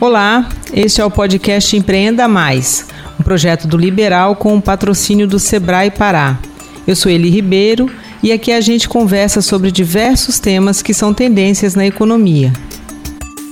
Olá, este é o podcast Empreenda Mais, um projeto do Liberal com o patrocínio do Sebrae Pará. Eu sou Eli Ribeiro e aqui a gente conversa sobre diversos temas que são tendências na economia.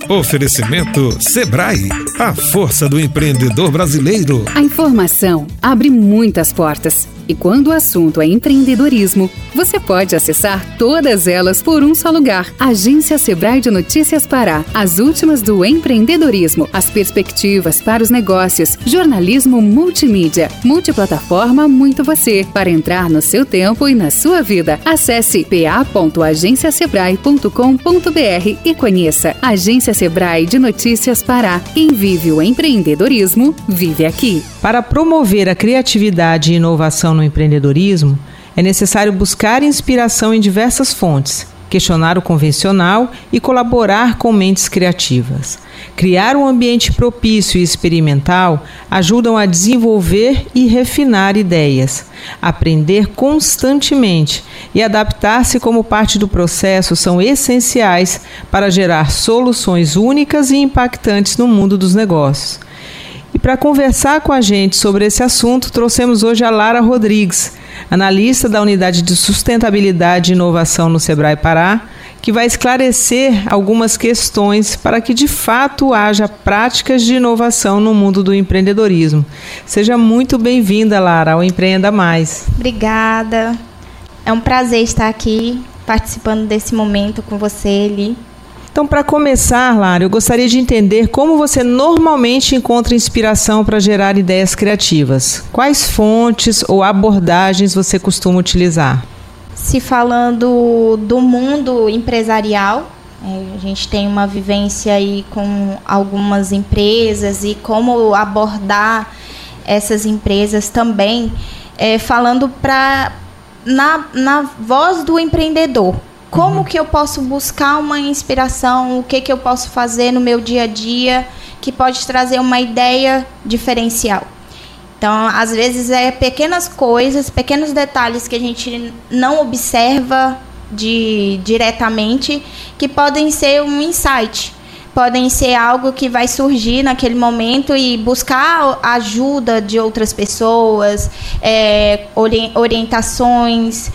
Oferecimento Sebrae, a força do empreendedor brasileiro. A informação abre muitas portas e quando o assunto é empreendedorismo, você pode acessar todas elas por um só lugar. Agência Sebrae de Notícias Pará. As últimas do empreendedorismo, as perspectivas para os negócios, jornalismo multimídia, multiplataforma Muito Você, para entrar no seu tempo e na sua vida. Acesse pa.agenciasebrae.com.br e conheça Agência Sebrae de Notícias Pará. Quem vive o empreendedorismo, vive aqui. Para promover a criatividade e inovação no empreendedorismo, é necessário buscar inspiração em diversas fontes, questionar o convencional e colaborar com mentes criativas. Criar um ambiente propício e experimental ajudam a desenvolver e refinar ideias, aprender constantemente e adaptar-se como parte do processo são essenciais para gerar soluções únicas e impactantes no mundo dos negócios. E para conversar com a gente sobre esse assunto, trouxemos hoje a Lara Rodrigues, analista da Unidade de Sustentabilidade e Inovação no Sebrae Pará, que vai esclarecer algumas questões para que de fato haja práticas de inovação no mundo do empreendedorismo. Seja muito bem-vinda, Lara, ao Empreenda Mais. Obrigada. É um prazer estar aqui participando desse momento com você, Eli. Então, para começar, Lara, eu gostaria de entender como você normalmente encontra inspiração para gerar ideias criativas. Quais fontes ou abordagens você costuma utilizar? Se falando do mundo empresarial, é, a gente tem uma vivência aí com algumas empresas e como abordar essas empresas também, é, falando para na, na voz do empreendedor. Como uhum. que eu posso buscar uma inspiração? O que, que eu posso fazer no meu dia a dia que pode trazer uma ideia diferencial? Então, às vezes, é pequenas coisas, pequenos detalhes que a gente não observa de, diretamente que podem ser um insight. Podem ser algo que vai surgir naquele momento e buscar ajuda de outras pessoas, é, orientações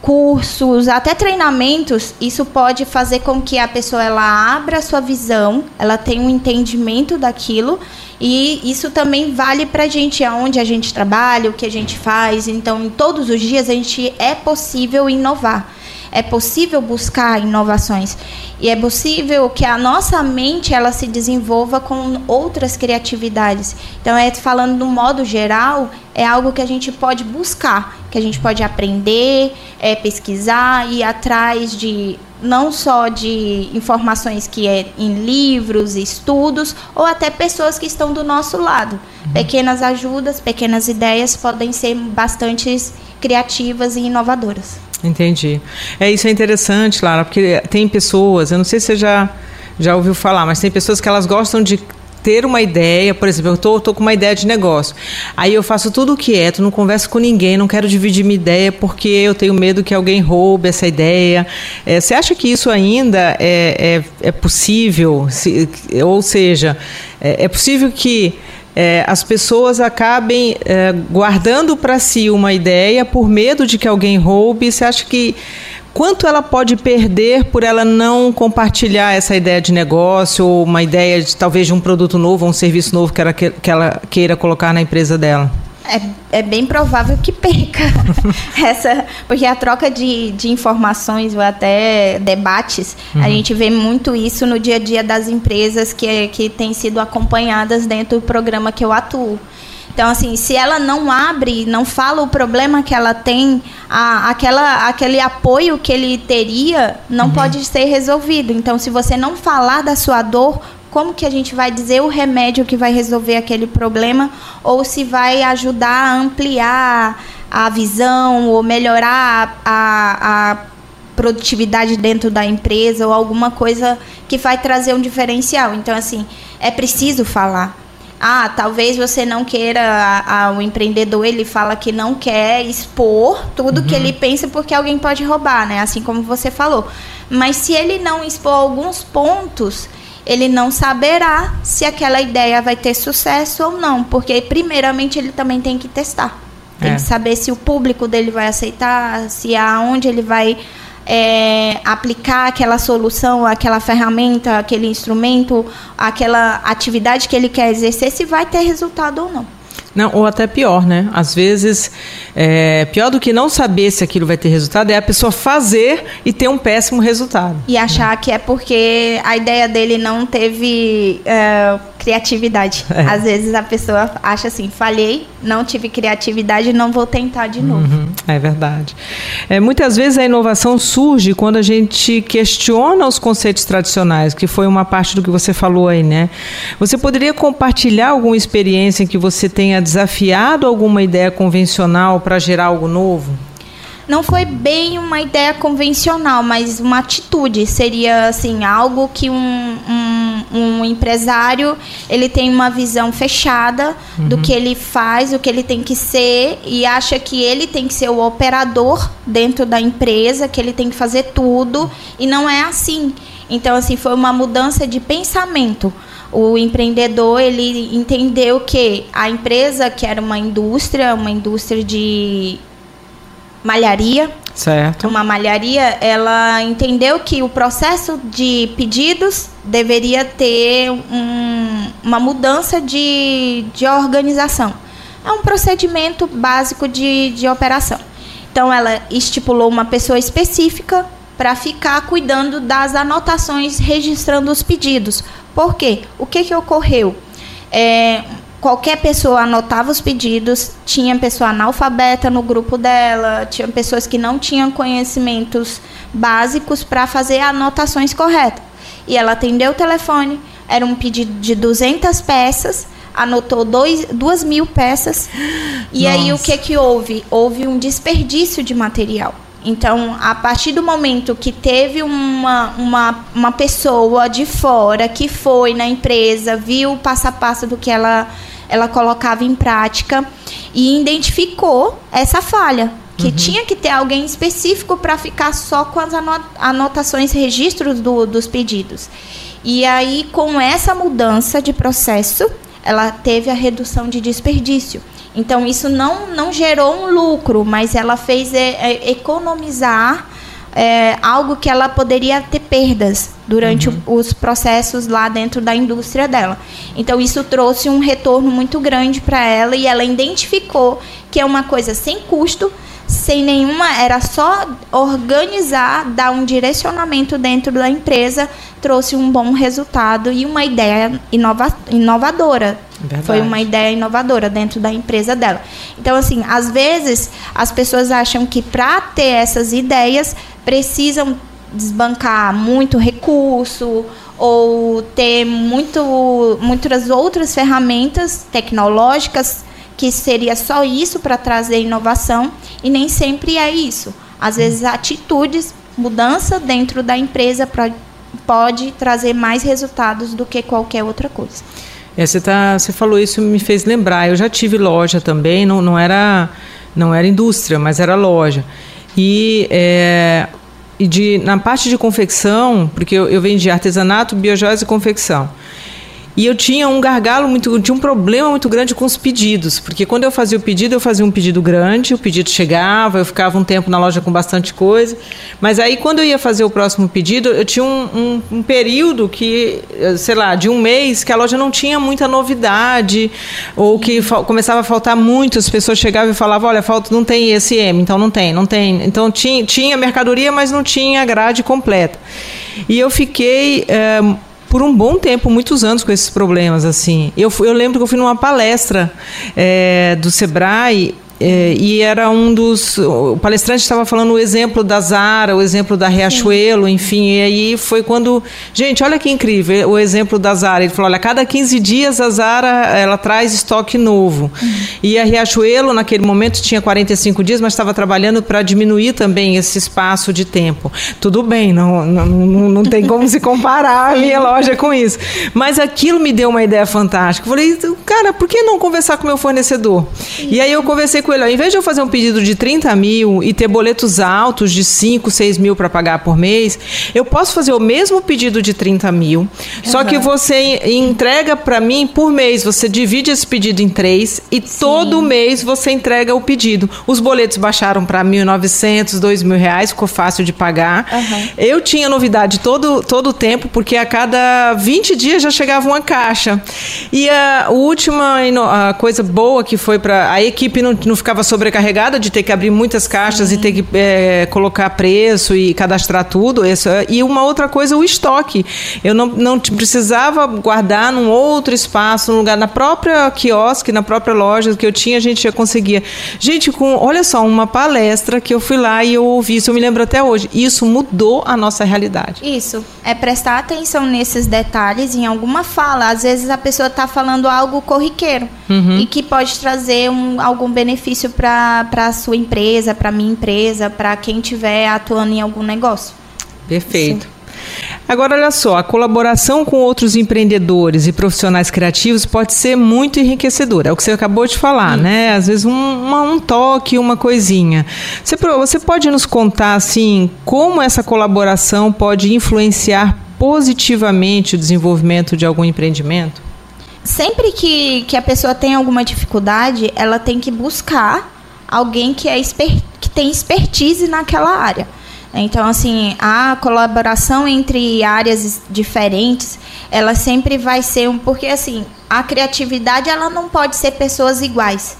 cursos, até treinamentos, isso pode fazer com que a pessoa ela abra sua visão, ela tenha um entendimento daquilo e isso também vale para a gente aonde a gente trabalha, o que a gente faz. Então, todos os dias a gente é possível inovar. É possível buscar inovações e é possível que a nossa mente ela se desenvolva com outras criatividades. Então, é falando no modo geral, é algo que a gente pode buscar, que a gente pode aprender, é, pesquisar e ir atrás de não só de informações que é em livros, estudos, ou até pessoas que estão do nosso lado. Uhum. Pequenas ajudas, pequenas ideias podem ser bastante criativas e inovadoras. Entendi. É isso é interessante, Lara, porque tem pessoas, eu não sei se você já já ouviu falar, mas tem pessoas que elas gostam de ter uma ideia, por exemplo, eu tô, tô com uma ideia de negócio. Aí eu faço tudo quieto, não converso com ninguém, não quero dividir minha ideia porque eu tenho medo que alguém roube essa ideia. É, você acha que isso ainda é, é, é possível? Se, ou seja, é, é possível que é, as pessoas acabem é, guardando para si uma ideia por medo de que alguém roube. Você acha que quanto ela pode perder por ela não compartilhar essa ideia de negócio ou uma ideia de talvez de um produto novo, um serviço novo que ela, que ela queira colocar na empresa dela? É, é bem provável que perca essa, porque a troca de, de informações ou até debates, uhum. a gente vê muito isso no dia a dia das empresas que, que têm sido acompanhadas dentro do programa que eu atuo. Então, assim, se ela não abre, não fala o problema que ela tem, a, aquela, aquele apoio que ele teria não uhum. pode ser resolvido. Então, se você não falar da sua dor, como que a gente vai dizer o remédio que vai resolver aquele problema ou se vai ajudar a ampliar a visão ou melhorar a, a produtividade dentro da empresa ou alguma coisa que vai trazer um diferencial. Então, assim, é preciso falar. Ah, talvez você não queira. A, a, o empreendedor ele fala que não quer expor tudo uhum. que ele pensa porque alguém pode roubar, né? Assim como você falou. Mas se ele não expor alguns pontos, ele não saberá se aquela ideia vai ter sucesso ou não, porque primeiramente ele também tem que testar. Tem é. que saber se o público dele vai aceitar, se aonde ele vai é, aplicar aquela solução, aquela ferramenta, aquele instrumento, aquela atividade que ele quer exercer, se vai ter resultado ou não. Não, ou até pior, né? Às vezes, é, pior do que não saber se aquilo vai ter resultado é a pessoa fazer e ter um péssimo resultado. E achar que é porque a ideia dele não teve é, criatividade. É. Às vezes a pessoa acha assim, falhei, não tive criatividade, não vou tentar de novo. Uhum, é verdade. É, muitas vezes a inovação surge quando a gente questiona os conceitos tradicionais, que foi uma parte do que você falou aí, né? Você poderia compartilhar alguma experiência em que você tenha desafiado alguma ideia convencional para gerar algo novo? não foi bem uma ideia convencional, mas uma atitude. Seria assim algo que um, um, um empresário ele tem uma visão fechada uhum. do que ele faz, o que ele tem que ser e acha que ele tem que ser o operador dentro da empresa, que ele tem que fazer tudo e não é assim. Então assim foi uma mudança de pensamento o empreendedor ele entendeu que a empresa que era uma indústria, uma indústria de malharia. Certo. Uma malharia, ela entendeu que o processo de pedidos deveria ter um, uma mudança de, de organização. É um procedimento básico de, de operação. Então, ela estipulou uma pessoa específica para ficar cuidando das anotações, registrando os pedidos. Por quê? O que, que ocorreu? É, qualquer pessoa anotava os pedidos, tinha pessoa analfabeta no grupo dela, tinha pessoas que não tinham conhecimentos básicos para fazer anotações corretas. E ela atendeu o telefone, era um pedido de 200 peças, anotou dois, duas mil peças. E Nossa. aí o que que houve? Houve um desperdício de material. Então, a partir do momento que teve uma, uma, uma pessoa de fora que foi na empresa, viu o passo a passo do que ela, ela colocava em prática e identificou essa falha. Que uhum. tinha que ter alguém específico para ficar só com as anotações, registros do, dos pedidos. E aí, com essa mudança de processo, ela teve a redução de desperdício. Então, isso não, não gerou um lucro, mas ela fez é, é, economizar é, algo que ela poderia ter perdas durante uhum. os processos lá dentro da indústria dela. Então, isso trouxe um retorno muito grande para ela e ela identificou que é uma coisa sem custo, sem nenhuma, era só organizar, dar um direcionamento dentro da empresa, trouxe um bom resultado e uma ideia inova, inovadora Verdade. Foi uma ideia inovadora dentro da empresa dela. Então, assim, às vezes as pessoas acham que para ter essas ideias precisam desbancar muito recurso ou ter muito, muitas outras ferramentas tecnológicas que seria só isso para trazer inovação e nem sempre é isso. Às vezes atitudes, mudança dentro da empresa pra, pode trazer mais resultados do que qualquer outra coisa. É, você, tá, você falou isso me fez lembrar. Eu já tive loja também, não, não, era, não era indústria, mas era loja. E, é, e de, na parte de confecção, porque eu, eu vendi artesanato, biojóias e confecção. E eu tinha um gargalo muito, tinha um problema muito grande com os pedidos, porque quando eu fazia o pedido, eu fazia um pedido grande, o pedido chegava, eu ficava um tempo na loja com bastante coisa, mas aí quando eu ia fazer o próximo pedido, eu tinha um, um, um período que, sei lá, de um mês, que a loja não tinha muita novidade, ou que começava a faltar muito, as pessoas chegavam e falavam, olha, falta, não tem esse M, então não tem, não tem. Então tinha, tinha mercadoria, mas não tinha grade completa. E eu fiquei é, por um bom tempo, muitos anos com esses problemas assim. Eu, eu lembro que eu fui numa palestra é, do Sebrae é, e era um dos. O palestrante estava falando o exemplo da Zara, o exemplo da Riachuelo, Sim. enfim. E aí foi quando. Gente, olha que incrível o exemplo da Zara. Ele falou: olha, cada 15 dias a Zara ela traz estoque novo. Uhum. E a Riachuelo, naquele momento, tinha 45 dias, mas estava trabalhando para diminuir também esse espaço de tempo. Tudo bem, não, não, não, não tem como se comparar a minha loja com isso. Mas aquilo me deu uma ideia fantástica. Eu falei, cara, por que não conversar com o meu fornecedor? Sim. E aí eu conversei ele, ao invés de eu fazer um pedido de 30 mil e ter boletos altos de 5, 6 mil para pagar por mês, eu posso fazer o mesmo pedido de 30 mil, só que você entrega para mim por mês, você divide esse pedido em três e Sim. todo mês você entrega o pedido. Os boletos baixaram para 1.900, 2 mil reais, ficou fácil de pagar. Uhum. Eu tinha novidade todo, todo o tempo, porque a cada 20 dias já chegava uma caixa. E a última a coisa boa que foi para. A equipe não, não ficava sobrecarregada de ter que abrir muitas caixas Sim. e ter que é, colocar preço e cadastrar tudo. Isso. E uma outra coisa, o estoque. Eu não, não precisava guardar num outro espaço, num lugar, na própria quiosque, na própria loja que eu tinha, a gente já conseguia. Gente, com, olha só, uma palestra que eu fui lá e eu ouvi isso, eu me lembro até hoje. Isso mudou a nossa realidade. Isso. É prestar atenção nesses detalhes em alguma fala. Às vezes a pessoa está falando algo corriqueiro uhum. e que pode trazer um, algum benefício para a sua empresa, para a minha empresa, para quem estiver atuando em algum negócio. Perfeito. Sim. Agora, olha só, a colaboração com outros empreendedores e profissionais criativos pode ser muito enriquecedora. É o que você acabou de falar, Sim. né? Às vezes um, uma, um toque, uma coisinha. Você, você pode nos contar, assim, como essa colaboração pode influenciar positivamente o desenvolvimento de algum empreendimento? Sempre que, que a pessoa tem alguma dificuldade, ela tem que buscar alguém que, é que tem expertise naquela área. Então, assim, a colaboração entre áreas diferentes, ela sempre vai ser um. Porque, assim, a criatividade, ela não pode ser pessoas iguais.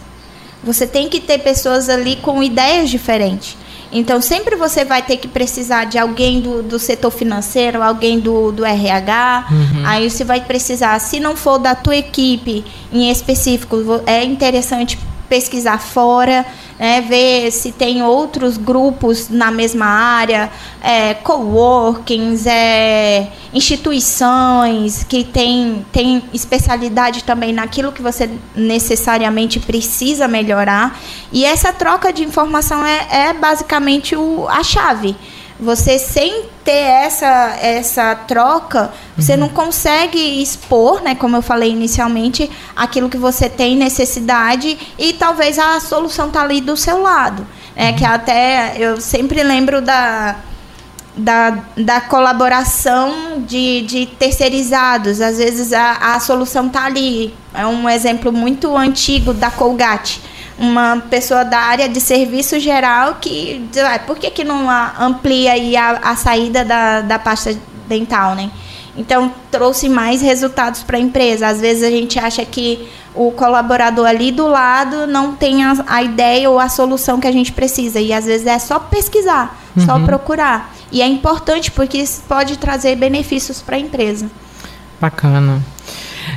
Você tem que ter pessoas ali com ideias diferentes. Então, sempre você vai ter que precisar de alguém do, do setor financeiro, alguém do, do RH. Uhum. Aí você vai precisar, se não for da tua equipe em específico, é interessante pesquisar fora né, ver se tem outros grupos na mesma área, é, coworkings, é, instituições que têm tem especialidade também naquilo que você necessariamente precisa melhorar. E essa troca de informação é, é basicamente o, a chave. Você sem ter essa essa troca, você uhum. não consegue expor, né, como eu falei inicialmente, aquilo que você tem necessidade e talvez a solução tá ali do seu lado. É que até eu sempre lembro da da, da colaboração de, de terceirizados. Às vezes a, a solução está ali. É um exemplo muito antigo da Colgate uma pessoa da área de serviço geral que diz, ah, por que, que não amplia aí a, a saída da, da pasta dental, né? Então, trouxe mais resultados para a empresa. Às vezes a gente acha que o colaborador ali do lado não tem a, a, ideia ou a solução que a gente precisa. E às vezes é só pesquisar, uhum. só procurar. E é importante porque isso pode trazer benefícios para a empresa. Bacana.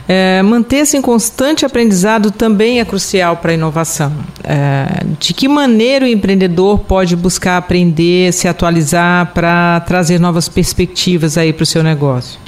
É, Manter-se em constante aprendizado também é crucial para a inovação. É, de que maneira o empreendedor pode buscar aprender, se atualizar para trazer novas perspectivas aí para o seu negócio?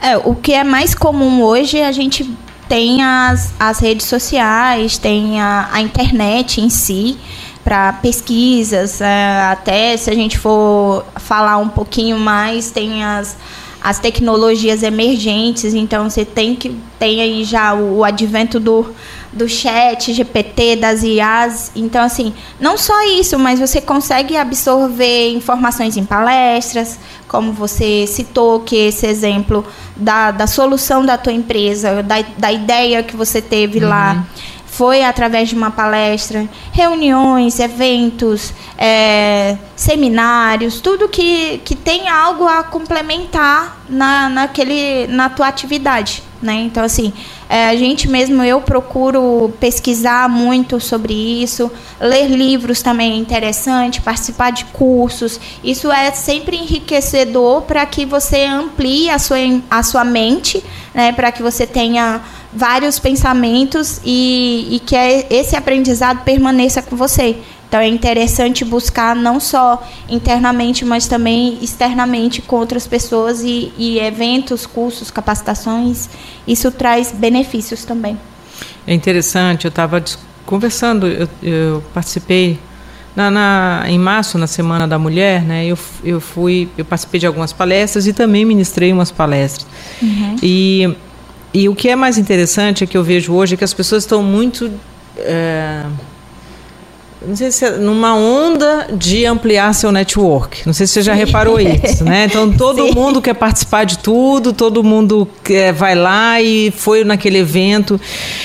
É, o que é mais comum hoje, a gente tem as, as redes sociais, tem a, a internet em si para pesquisas, é, até se a gente for falar um pouquinho mais, tem as as tecnologias emergentes, então você tem que tem aí já o, o advento do, do chat, GPT, das IAs. Então, assim, não só isso, mas você consegue absorver informações em palestras, como você citou, que esse exemplo da, da solução da tua empresa, da, da ideia que você teve uhum. lá foi através de uma palestra, reuniões, eventos, é, seminários, tudo que, que tem algo a complementar na, naquele, na tua atividade. Né? Então, assim, é, a gente mesmo, eu procuro pesquisar muito sobre isso, ler livros também é interessante, participar de cursos. Isso é sempre enriquecedor para que você amplie a sua, a sua mente, né? para que você tenha vários pensamentos e, e que é, esse aprendizado permaneça com você. Então é interessante buscar não só internamente, mas também externamente com outras pessoas e, e eventos, cursos, capacitações. Isso traz benefícios também. É interessante, eu estava conversando, eu, eu participei na, na, em março, na Semana da Mulher, né, eu, eu fui, eu participei de algumas palestras e também ministrei umas palestras. Uhum. E e o que é mais interessante é que eu vejo hoje é que as pessoas estão muito é, não sei se é numa onda de ampliar seu network. Não sei se você já reparou isso, né? Então todo Sim. mundo quer participar de tudo, todo mundo quer, vai lá e foi naquele evento.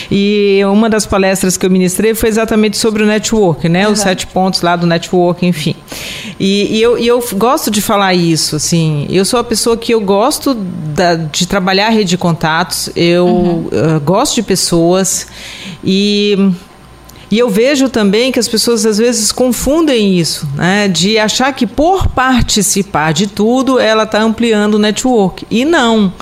E uma das palestras que eu ministrei foi exatamente sobre o network, né? Uhum. Os sete pontos lá do network, enfim. E, e, eu, e, eu, gosto de falar isso, assim. Eu sou a pessoa que eu gosto da, de trabalhar a rede de contatos, eu uhum. uh, gosto de pessoas e e eu vejo também que as pessoas às vezes confundem isso, né? De achar que por participar de tudo ela está ampliando o network. E não,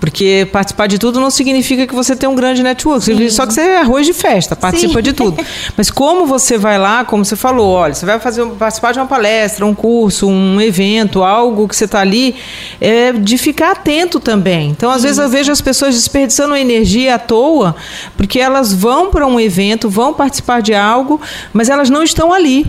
porque participar de tudo não significa que você tem um grande network. Sim. Só que você é arroz de festa, participa Sim. de tudo. Mas como você vai lá, como você falou, olha, você vai fazer, participar de uma palestra, um curso, um evento, algo que você está ali, é de ficar atento também. Então, às vezes eu vejo as pessoas desperdiçando energia à toa, porque elas vão para um evento, vão participar de algo, mas elas não estão ali.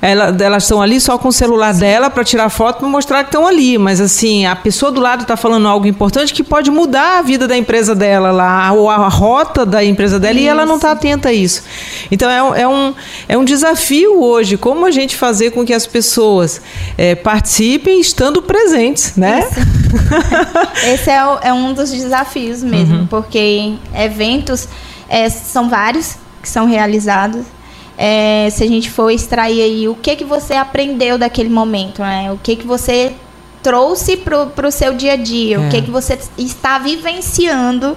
Ela, elas estão ali só com o celular Sim. dela para tirar foto para mostrar que estão ali. Mas assim, a pessoa do lado está falando algo importante que pode mudar a vida da empresa dela lá, ou a rota da empresa dela, isso. e ela não está atenta a isso. Então é, é, um, é um desafio hoje, como a gente fazer com que as pessoas é, participem estando presentes, né? Esse é, o, é um dos desafios mesmo, uhum. porque eventos é, são vários que são realizados. É, se a gente for extrair aí o que que você aprendeu daquele momento, né? O que que você trouxe para o seu dia a dia, é. o que que você está vivenciando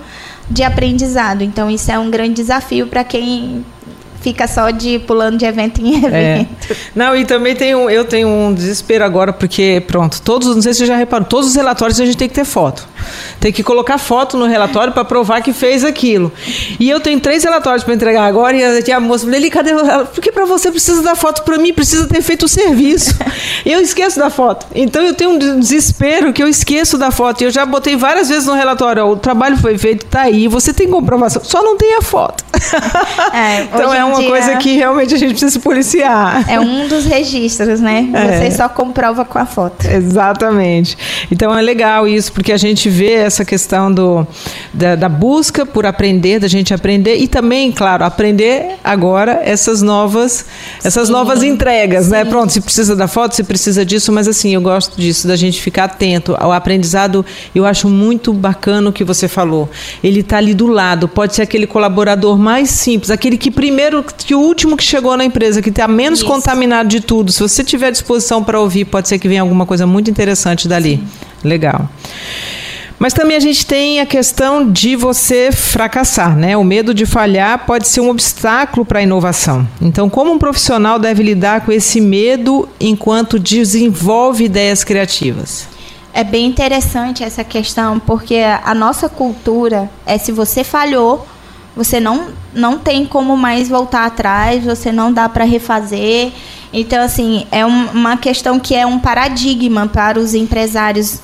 de aprendizado. Então isso é um grande desafio para quem fica só de pulando de evento em é. evento. É. Não, e também tem um, eu tenho um desespero agora, porque, pronto, todos, não sei se você já reparou, todos os relatórios a gente tem que ter foto. Tem que colocar foto no relatório para provar que fez aquilo. E eu tenho três relatórios para entregar agora, e a moça falou, cadê ela? Porque para você precisa da foto, para mim precisa ter feito o serviço. E eu esqueço da foto. Então eu tenho um desespero que eu esqueço da foto. E eu já botei várias vezes no relatório, ó, o trabalho foi feito, tá aí, você tem comprovação, só não tem a foto. É, então é um uma coisa que realmente a gente precisa se policiar. É um dos registros, né? É. Você só comprova com a foto. Exatamente. Então é legal isso, porque a gente vê essa questão do, da, da busca por aprender, da gente aprender e também, claro, aprender agora essas novas, essas Sim. novas entregas, né? Sim. né? Pronto, se precisa da foto, se precisa disso, mas assim, eu gosto disso, da gente ficar atento ao aprendizado. Eu acho muito bacana o que você falou. Ele está ali do lado, pode ser aquele colaborador mais simples, aquele que primeiro que o último que chegou na empresa, que está menos Isso. contaminado de tudo, se você tiver disposição para ouvir, pode ser que venha alguma coisa muito interessante dali. Sim. Legal. Mas também a gente tem a questão de você fracassar, né? O medo de falhar pode ser um obstáculo para a inovação. Então, como um profissional deve lidar com esse medo enquanto desenvolve ideias criativas? É bem interessante essa questão, porque a nossa cultura é se você falhou, você não, não tem como mais voltar atrás, você não dá para refazer. Então, assim, é um, uma questão que é um paradigma para os empresários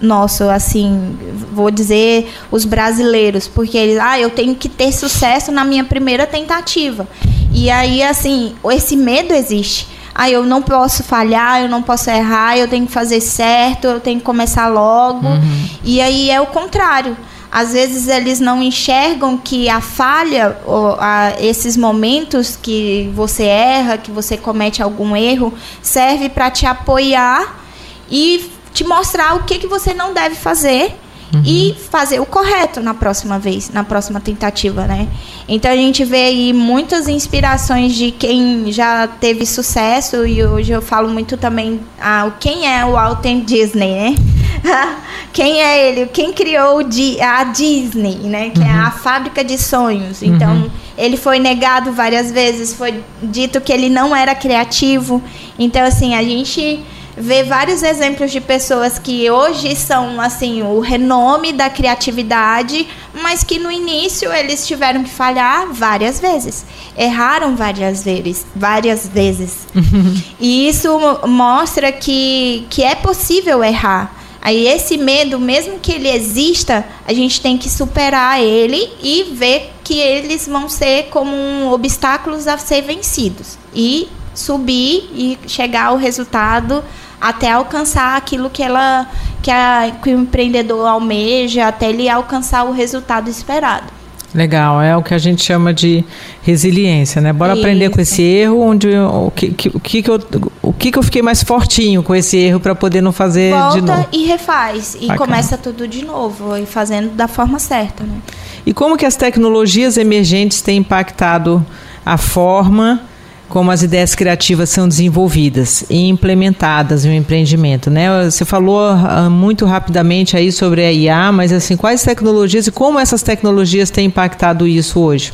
nossos, assim, vou dizer os brasileiros, porque eles, ah, eu tenho que ter sucesso na minha primeira tentativa. E aí, assim, esse medo existe. Ah, eu não posso falhar, eu não posso errar, eu tenho que fazer certo, eu tenho que começar logo. Uhum. E aí é o contrário às vezes eles não enxergam que a falha, a, esses momentos que você erra, que você comete algum erro, serve para te apoiar e te mostrar o que, que você não deve fazer uhum. e fazer o correto na próxima vez, na próxima tentativa, né? Então a gente vê aí muitas inspirações de quem já teve sucesso e hoje eu falo muito também ah, quem é o Walt Disney, né? quem é ele? Quem criou a Disney, né? Que uhum. é a uhum. fábrica de sonhos. Então, uhum. ele foi negado várias vezes, foi dito que ele não era criativo. Então, assim, a gente vê vários exemplos de pessoas que hoje são assim o renome da criatividade, mas que no início eles tiveram que falhar várias vezes, erraram várias vezes, várias vezes. Uhum. E isso mostra que, que é possível errar. Aí esse medo, mesmo que ele exista, a gente tem que superar ele e ver que eles vão ser como um obstáculos a ser vencidos e subir e chegar ao resultado até alcançar aquilo que ela que, a, que o empreendedor almeja, até ele alcançar o resultado esperado. Legal, é o que a gente chama de resiliência, né? Bora Isso. aprender com esse erro, onde o que, que, o que, que eu o que, que eu fiquei mais fortinho com esse erro para poder não fazer Volta de novo. Volta e refaz e Bacana. começa tudo de novo e fazendo da forma certa, né? E como que as tecnologias emergentes têm impactado a forma como as ideias criativas são desenvolvidas e implementadas no empreendimento, né? Você falou uh, muito rapidamente aí sobre a IA, mas assim, quais tecnologias e como essas tecnologias têm impactado isso hoje?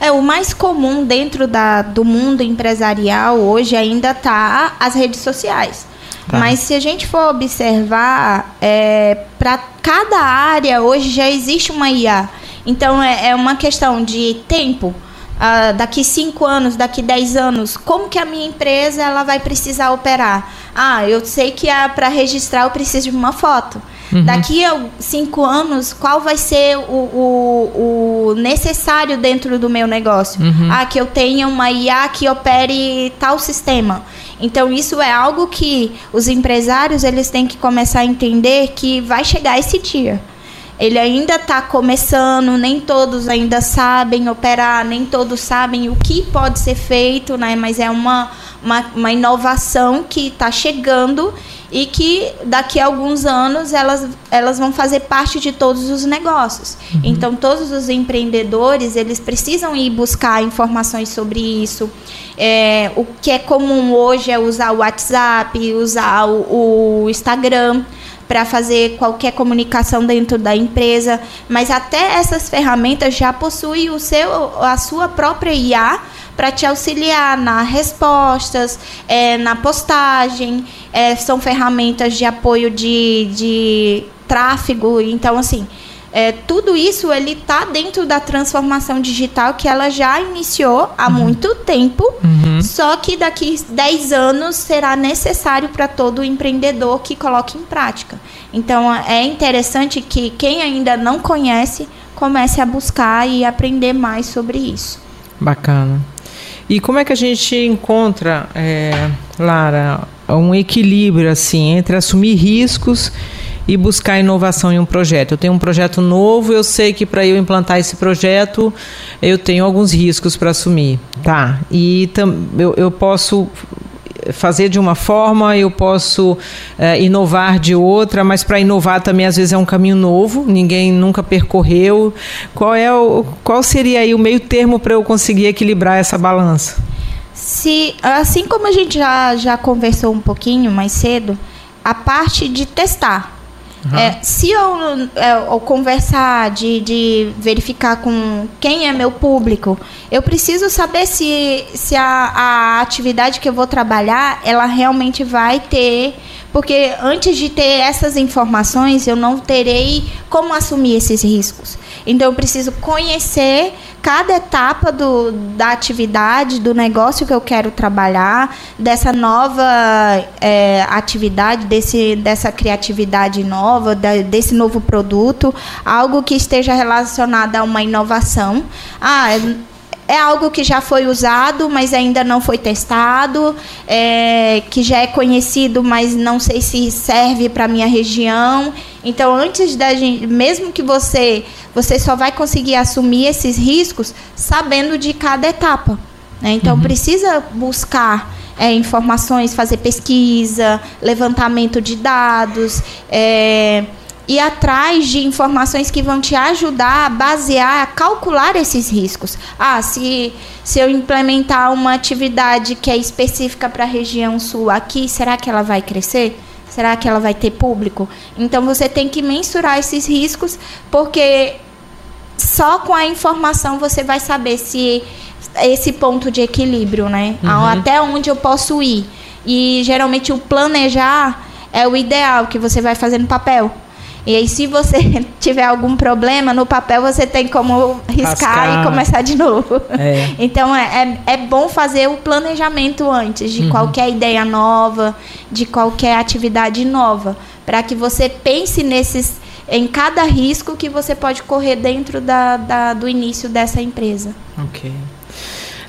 É, o mais comum dentro da, do mundo empresarial hoje ainda está as redes sociais. Tá. Mas se a gente for observar, é, para cada área hoje já existe uma IA. Então é, é uma questão de tempo uh, daqui cinco anos, daqui dez anos, como que a minha empresa ela vai precisar operar? Ah, eu sei que para registrar eu preciso de uma foto. Uhum. Daqui a cinco anos, qual vai ser o, o, o necessário dentro do meu negócio? Uhum. Ah, que eu tenha uma IA que opere tal sistema. Então isso é algo que os empresários eles têm que começar a entender que vai chegar esse dia. Ele ainda está começando, nem todos ainda sabem operar, nem todos sabem o que pode ser feito, né? Mas é uma, uma, uma inovação que está chegando e que daqui a alguns anos elas, elas vão fazer parte de todos os negócios. Uhum. Então todos os empreendedores eles precisam ir buscar informações sobre isso. É, o que é comum hoje é usar o WhatsApp, usar o, o Instagram para fazer qualquer comunicação dentro da empresa, mas até essas ferramentas já possuem o seu, a sua própria IA para te auxiliar nas respostas, é, na postagem, é, são ferramentas de apoio de, de tráfego, então assim é, tudo isso ele está dentro da transformação digital que ela já iniciou há uhum. muito tempo, uhum. só que daqui 10 anos será necessário para todo empreendedor que coloque em prática. Então é interessante que quem ainda não conhece comece a buscar e aprender mais sobre isso. Bacana. E como é que a gente encontra, é, Lara, um equilíbrio assim entre assumir riscos e buscar inovação em um projeto. Eu tenho um projeto novo, eu sei que para eu implantar esse projeto eu tenho alguns riscos para assumir, tá? E eu, eu posso fazer de uma forma, eu posso é, inovar de outra, mas para inovar também às vezes é um caminho novo, ninguém nunca percorreu. Qual é o, qual seria aí o meio termo para eu conseguir equilibrar essa balança? Se assim como a gente já já conversou um pouquinho mais cedo, a parte de testar, Uhum. É, se eu, é, eu, conversar, de, de verificar com quem é meu público, eu preciso saber se, se a, a atividade que eu vou trabalhar, ela realmente vai ter porque antes de ter essas informações, eu não terei como assumir esses riscos. Então, eu preciso conhecer cada etapa do, da atividade, do negócio que eu quero trabalhar, dessa nova é, atividade, desse, dessa criatividade nova, da, desse novo produto, algo que esteja relacionado a uma inovação. Ah, é algo que já foi usado, mas ainda não foi testado, é, que já é conhecido, mas não sei se serve para a minha região. Então, antes da gente, mesmo que você, você só vai conseguir assumir esses riscos sabendo de cada etapa. Né? Então, uhum. precisa buscar é, informações, fazer pesquisa, levantamento de dados. É, ir atrás de informações que vão te ajudar a basear, a calcular esses riscos. Ah, se, se eu implementar uma atividade que é específica para a região sul aqui, será que ela vai crescer? Será que ela vai ter público? Então você tem que mensurar esses riscos, porque só com a informação você vai saber se esse ponto de equilíbrio, né? Uhum. Até onde eu posso ir. E geralmente o planejar é o ideal que você vai fazer no papel. E aí, se você tiver algum problema no papel, você tem como riscar Rascar. e começar de novo. É. Então, é, é, é, bom fazer o planejamento antes de uhum. qualquer ideia nova, de qualquer atividade nova, para que você pense nesses em cada risco que você pode correr dentro da, da, do início dessa empresa. Ok.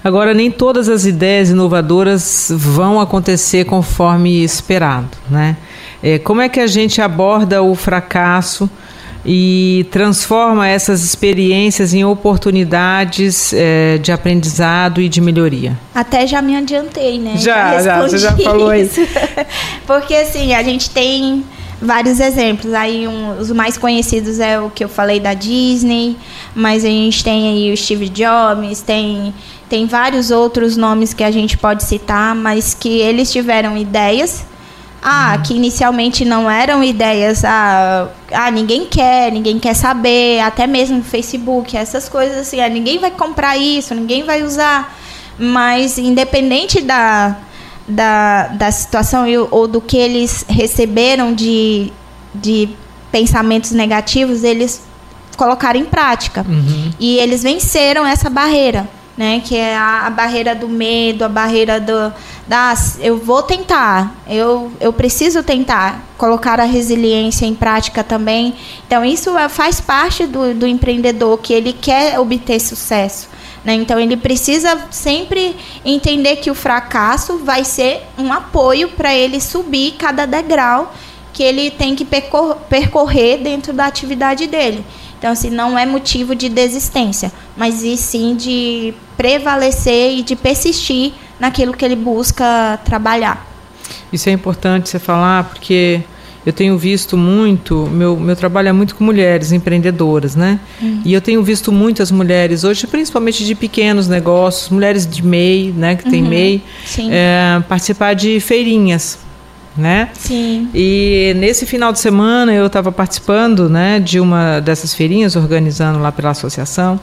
Agora, nem todas as ideias inovadoras vão acontecer conforme esperado, né? É, como é que a gente aborda o fracasso e transforma essas experiências em oportunidades é, de aprendizado e de melhoria? Até já me adiantei, né? Já, já, você já falou isso. Porque assim, a gente tem vários exemplos. Aí um, os mais conhecidos é o que eu falei da Disney, mas a gente tem aí o Steve Jobs, tem tem vários outros nomes que a gente pode citar, mas que eles tiveram ideias ah, que inicialmente não eram ideias, ah, ah, ninguém quer, ninguém quer saber, até mesmo no Facebook, essas coisas assim, ah, ninguém vai comprar isso, ninguém vai usar. Mas independente da, da, da situação ou do que eles receberam de, de pensamentos negativos, eles colocaram em prática. Uhum. E eles venceram essa barreira né? Que é a, a barreira do medo, a barreira do, das eu vou tentar, eu, eu preciso tentar colocar a resiliência em prática também. Então isso é, faz parte do, do empreendedor que ele quer obter sucesso. Né? Então ele precisa sempre entender que o fracasso vai ser um apoio para ele subir cada degrau que ele tem que percorrer dentro da atividade dele. Então, assim, não é motivo de desistência, mas e sim de prevalecer e de persistir naquilo que ele busca trabalhar. Isso é importante você falar, porque eu tenho visto muito, meu, meu trabalho é muito com mulheres empreendedoras, né? Uhum. E eu tenho visto muitas mulheres hoje, principalmente de pequenos negócios, mulheres de MEI, né, que tem uhum. MEI, é, participar de feirinhas né? Sim. E nesse final de semana eu estava participando, né, de uma dessas feirinhas organizando lá pela associação.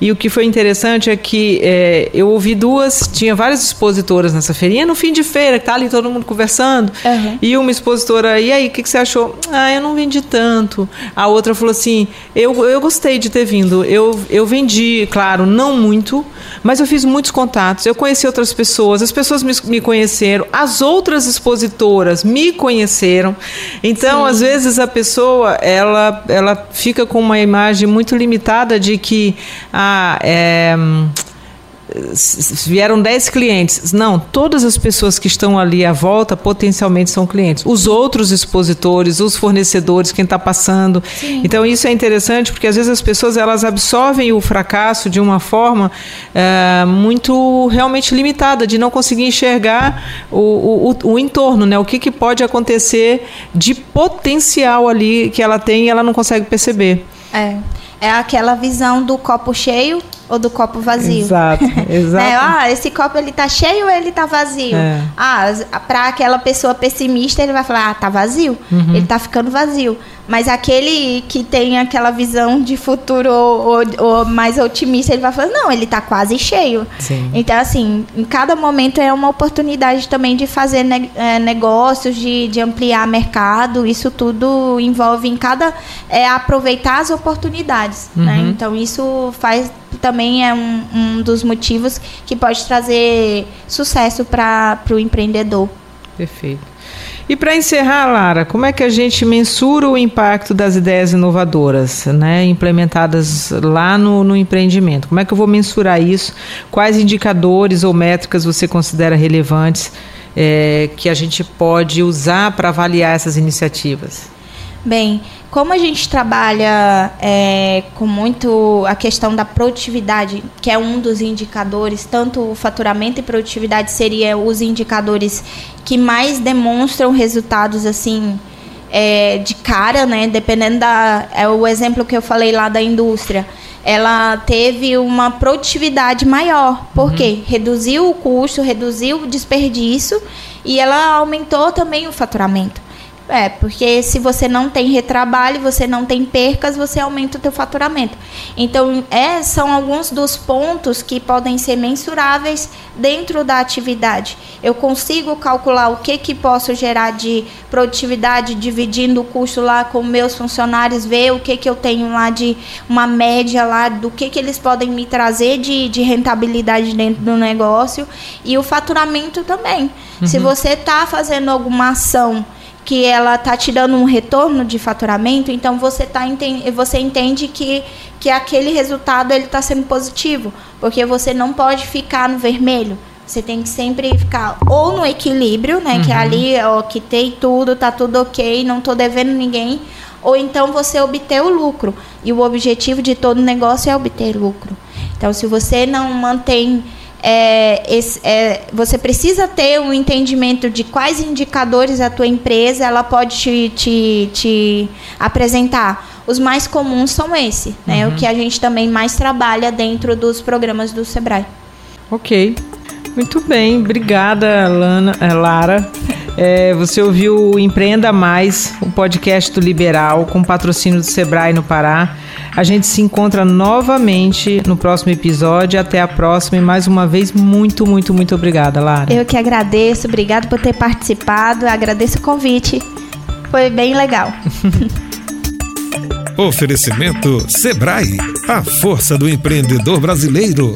E o que foi interessante é que é, eu ouvi duas, tinha várias expositoras nessa feirinha, no fim de feira, que tá ali todo mundo conversando. Uhum. E uma expositora, e aí, o que, que, você achou? Ah, eu não vendi tanto. A outra falou assim: eu, eu gostei de ter vindo. Eu, eu vendi, claro, não muito, mas eu fiz muitos contatos. Eu conheci outras pessoas, as pessoas me, me conheceram, as outras expositoras me conheceram. Então, Sim. às vezes, a pessoa ela, ela fica com uma imagem muito limitada de que. Ah, é, vieram 10 clientes. Não, todas as pessoas que estão ali à volta potencialmente são clientes. Os outros expositores, os fornecedores, quem está passando. Sim. Então isso é interessante porque às vezes as pessoas elas absorvem o fracasso de uma forma é, muito realmente limitada, de não conseguir enxergar o, o, o entorno, né? O que, que pode acontecer de potencial ali que ela tem e ela não consegue perceber. É. É aquela visão do copo cheio ou do copo vazio. Exato, exato. é, ah, esse copo ele tá cheio ou ele tá vazio? É. Ah, para aquela pessoa pessimista, ele vai falar, ah, tá vazio. Uhum. Ele tá ficando vazio. Mas aquele que tem aquela visão de futuro ou, ou, mais otimista, ele vai falar, não, ele está quase cheio. Sim. Então, assim, em cada momento é uma oportunidade também de fazer ne é, negócios, de, de ampliar mercado. Isso tudo envolve em cada. É, aproveitar as oportunidades. Né? Uhum. Né? Então, isso faz também é um, um dos motivos que pode trazer sucesso para o empreendedor. Perfeito. E para encerrar, Lara, como é que a gente mensura o impacto das ideias inovadoras, né, implementadas lá no, no empreendimento? Como é que eu vou mensurar isso? Quais indicadores ou métricas você considera relevantes é, que a gente pode usar para avaliar essas iniciativas? Bem, como a gente trabalha é, com muito a questão da produtividade, que é um dos indicadores, tanto o faturamento e produtividade seria os indicadores que mais demonstram resultados assim é, de cara, né? Dependendo da é o exemplo que eu falei lá da indústria, ela teve uma produtividade maior, porque uhum. reduziu o custo, reduziu o desperdício e ela aumentou também o faturamento. É, porque se você não tem retrabalho, você não tem percas, você aumenta o teu faturamento. Então, é, são alguns dos pontos que podem ser mensuráveis dentro da atividade. Eu consigo calcular o que, que posso gerar de produtividade dividindo o custo lá com meus funcionários, ver o que, que eu tenho lá de uma média lá do que, que eles podem me trazer de, de rentabilidade dentro do negócio e o faturamento também. Uhum. Se você está fazendo alguma ação que ela tá te dando um retorno de faturamento, então você tá você entende que, que aquele resultado ele está sendo positivo, porque você não pode ficar no vermelho. Você tem que sempre ficar ou no equilíbrio, né, uhum. que ali, ó, que tem tudo, tá tudo OK, não tô devendo ninguém, ou então você obter o lucro. E o objetivo de todo negócio é obter lucro. Então, se você não mantém é, esse, é, você precisa ter um entendimento de quais indicadores a tua empresa ela pode te, te, te apresentar. Os mais comuns são esse, né? Uhum. O que a gente também mais trabalha dentro dos programas do Sebrae. Ok. Muito bem, obrigada, Lana, eh, Lara. É, você ouviu Empreenda Mais, o podcast do Liberal, com patrocínio do Sebrae no Pará. A gente se encontra novamente no próximo episódio. Até a próxima e mais uma vez, muito, muito, muito obrigada, Lara. Eu que agradeço, obrigado por ter participado, agradeço o convite. Foi bem legal. Oferecimento Sebrae, a força do empreendedor brasileiro.